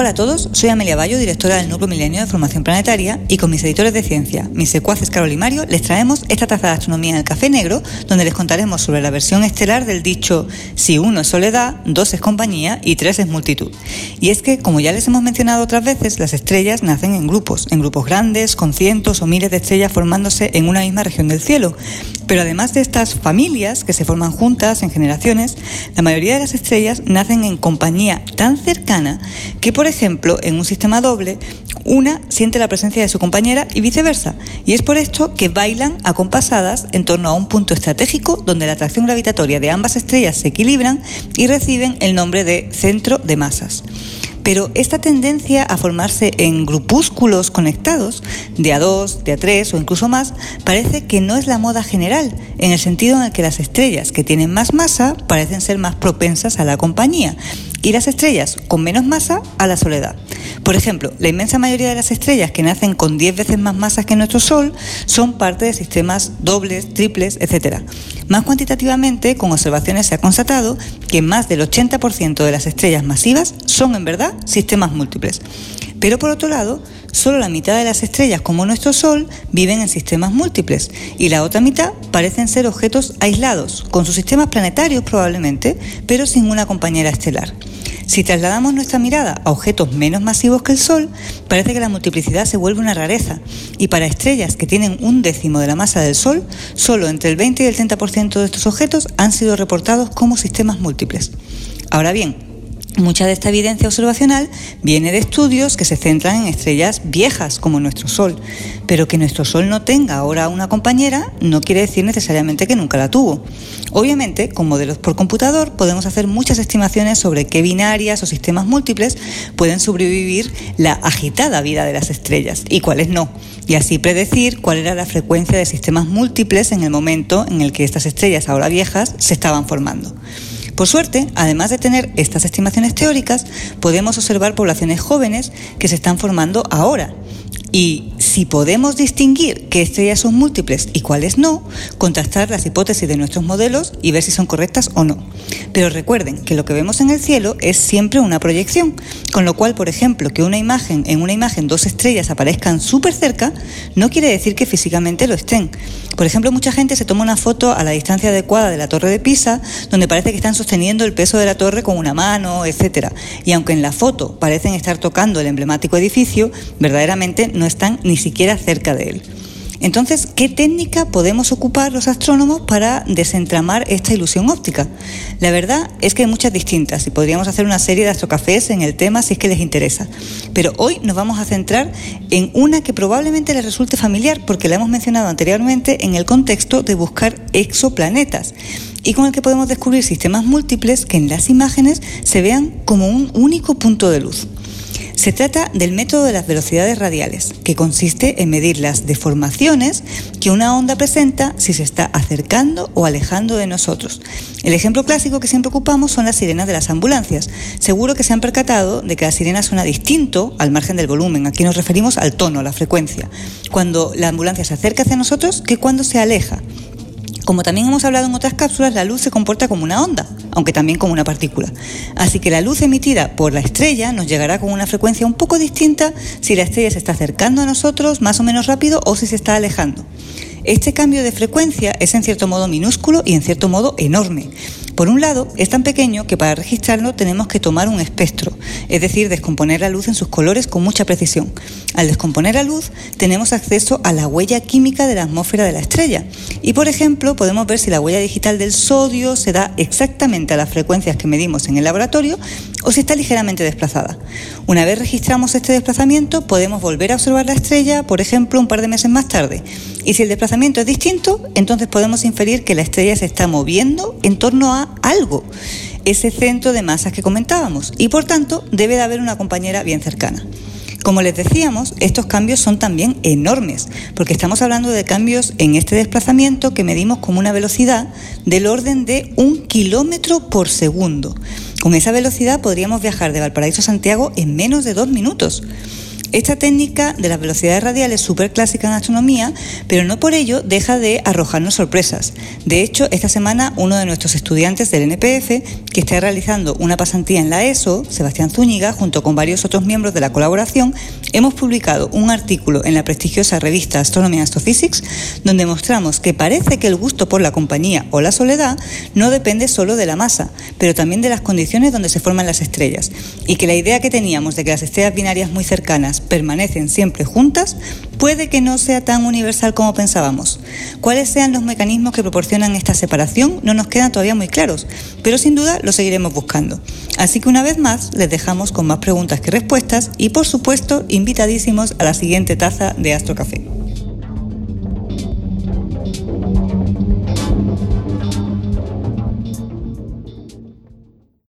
Hola a todos, soy Amelia Bayo, directora del Núcleo Milenio de Formación Planetaria, y con mis editores de ciencia, mis secuaces Carol y Mario, les traemos esta taza de astronomía en el café negro, donde les contaremos sobre la versión estelar del dicho si uno es soledad, dos es compañía y tres es multitud. Y es que, como ya les hemos mencionado otras veces, las estrellas nacen en grupos, en grupos grandes, con cientos o miles de estrellas formándose en una misma región del cielo. Pero además de estas familias que se forman juntas en generaciones, la mayoría de las estrellas nacen en compañía tan cercana que, por ejemplo, en un sistema doble, una siente la presencia de su compañera y viceversa. Y es por esto que bailan acompasadas en torno a un punto estratégico donde la atracción gravitatoria de ambas estrellas se equilibran y reciben el nombre de centro de masas. Pero esta tendencia a formarse en grupúsculos conectados, de a dos, de a tres o incluso más, parece que no es la moda general, en el sentido en el que las estrellas que tienen más masa parecen ser más propensas a la compañía y las estrellas con menos masa a la soledad. Por ejemplo, la inmensa mayoría de las estrellas que nacen con 10 veces más masas que nuestro Sol son parte de sistemas dobles, triples, etc. Más cuantitativamente, con observaciones se ha constatado que más del 80% de las estrellas masivas son en verdad sistemas múltiples. Pero por otro lado, solo la mitad de las estrellas como nuestro Sol viven en sistemas múltiples y la otra mitad parecen ser objetos aislados, con sus sistemas planetarios probablemente, pero sin una compañera estelar. Si trasladamos nuestra mirada a objetos menos masivos que el Sol, parece que la multiplicidad se vuelve una rareza, y para estrellas que tienen un décimo de la masa del Sol, solo entre el 20 y el 30% de estos objetos han sido reportados como sistemas múltiples. Ahora bien, Mucha de esta evidencia observacional viene de estudios que se centran en estrellas viejas como nuestro Sol, pero que nuestro Sol no tenga ahora una compañera no quiere decir necesariamente que nunca la tuvo. Obviamente, con modelos por computador podemos hacer muchas estimaciones sobre qué binarias o sistemas múltiples pueden sobrevivir la agitada vida de las estrellas y cuáles no, y así predecir cuál era la frecuencia de sistemas múltiples en el momento en el que estas estrellas ahora viejas se estaban formando. Por suerte, además de tener estas estimaciones teóricas, podemos observar poblaciones jóvenes que se están formando ahora. Y si podemos distinguir qué estrellas son múltiples y cuáles no, contrastar las hipótesis de nuestros modelos y ver si son correctas o no. Pero recuerden que lo que vemos en el cielo es siempre una proyección, con lo cual, por ejemplo, que una imagen en una imagen dos estrellas aparezcan súper cerca no quiere decir que físicamente lo estén. Por ejemplo, mucha gente se toma una foto a la distancia adecuada de la torre de Pisa, donde parece que están sosteniendo el peso de la torre con una mano, etcétera. Y aunque en la foto parecen estar tocando el emblemático edificio, verdaderamente no están ni siquiera cerca de él. Entonces, ¿qué técnica podemos ocupar los astrónomos para desentramar esta ilusión óptica? La verdad es que hay muchas distintas y podríamos hacer una serie de astrocafés en el tema si es que les interesa. Pero hoy nos vamos a centrar en una que probablemente les resulte familiar porque la hemos mencionado anteriormente en el contexto de buscar exoplanetas y con el que podemos descubrir sistemas múltiples que en las imágenes se vean como un único punto de luz. Se trata del método de las velocidades radiales, que consiste en medir las deformaciones que una onda presenta si se está acercando o alejando de nosotros. El ejemplo clásico que siempre ocupamos son las sirenas de las ambulancias. Seguro que se han percatado de que la sirena suena distinto al margen del volumen. Aquí nos referimos al tono, a la frecuencia. Cuando la ambulancia se acerca hacia nosotros que cuando se aleja. Como también hemos hablado en otras cápsulas, la luz se comporta como una onda, aunque también como una partícula. Así que la luz emitida por la estrella nos llegará con una frecuencia un poco distinta si la estrella se está acercando a nosotros más o menos rápido o si se está alejando. Este cambio de frecuencia es en cierto modo minúsculo y en cierto modo enorme. Por un lado, es tan pequeño que para registrarlo tenemos que tomar un espectro, es decir, descomponer la luz en sus colores con mucha precisión. Al descomponer la luz, tenemos acceso a la huella química de la atmósfera de la estrella. Y, por ejemplo, podemos ver si la huella digital del sodio se da exactamente a las frecuencias que medimos en el laboratorio o si está ligeramente desplazada. Una vez registramos este desplazamiento, podemos volver a observar la estrella, por ejemplo, un par de meses más tarde. Y si el desplazamiento es distinto, entonces podemos inferir que la estrella se está moviendo en torno a algo, ese centro de masas que comentábamos, y por tanto debe de haber una compañera bien cercana. Como les decíamos, estos cambios son también enormes, porque estamos hablando de cambios en este desplazamiento que medimos con una velocidad del orden de un kilómetro por segundo. Con esa velocidad podríamos viajar de Valparaíso a Santiago en menos de dos minutos. Esta técnica de las velocidades radiales es súper clásica en astronomía, pero no por ello deja de arrojarnos sorpresas. De hecho, esta semana uno de nuestros estudiantes del NPF, que está realizando una pasantía en la ESO, Sebastián Zúñiga, junto con varios otros miembros de la colaboración, hemos publicado un artículo en la prestigiosa revista Astronomy and Astrophysics, donde mostramos que parece que el gusto por la compañía o la soledad no depende solo de la masa, pero también de las condiciones donde se forman las estrellas, y que la idea que teníamos de que las estrellas binarias muy cercanas permanecen siempre juntas puede que no sea tan universal como pensábamos. Cuáles sean los mecanismos que proporcionan esta separación no nos quedan todavía muy claros, pero sin duda lo seguiremos buscando. Así que una vez más les dejamos con más preguntas que respuestas y por supuesto invitadísimos a la siguiente taza de Astro Café.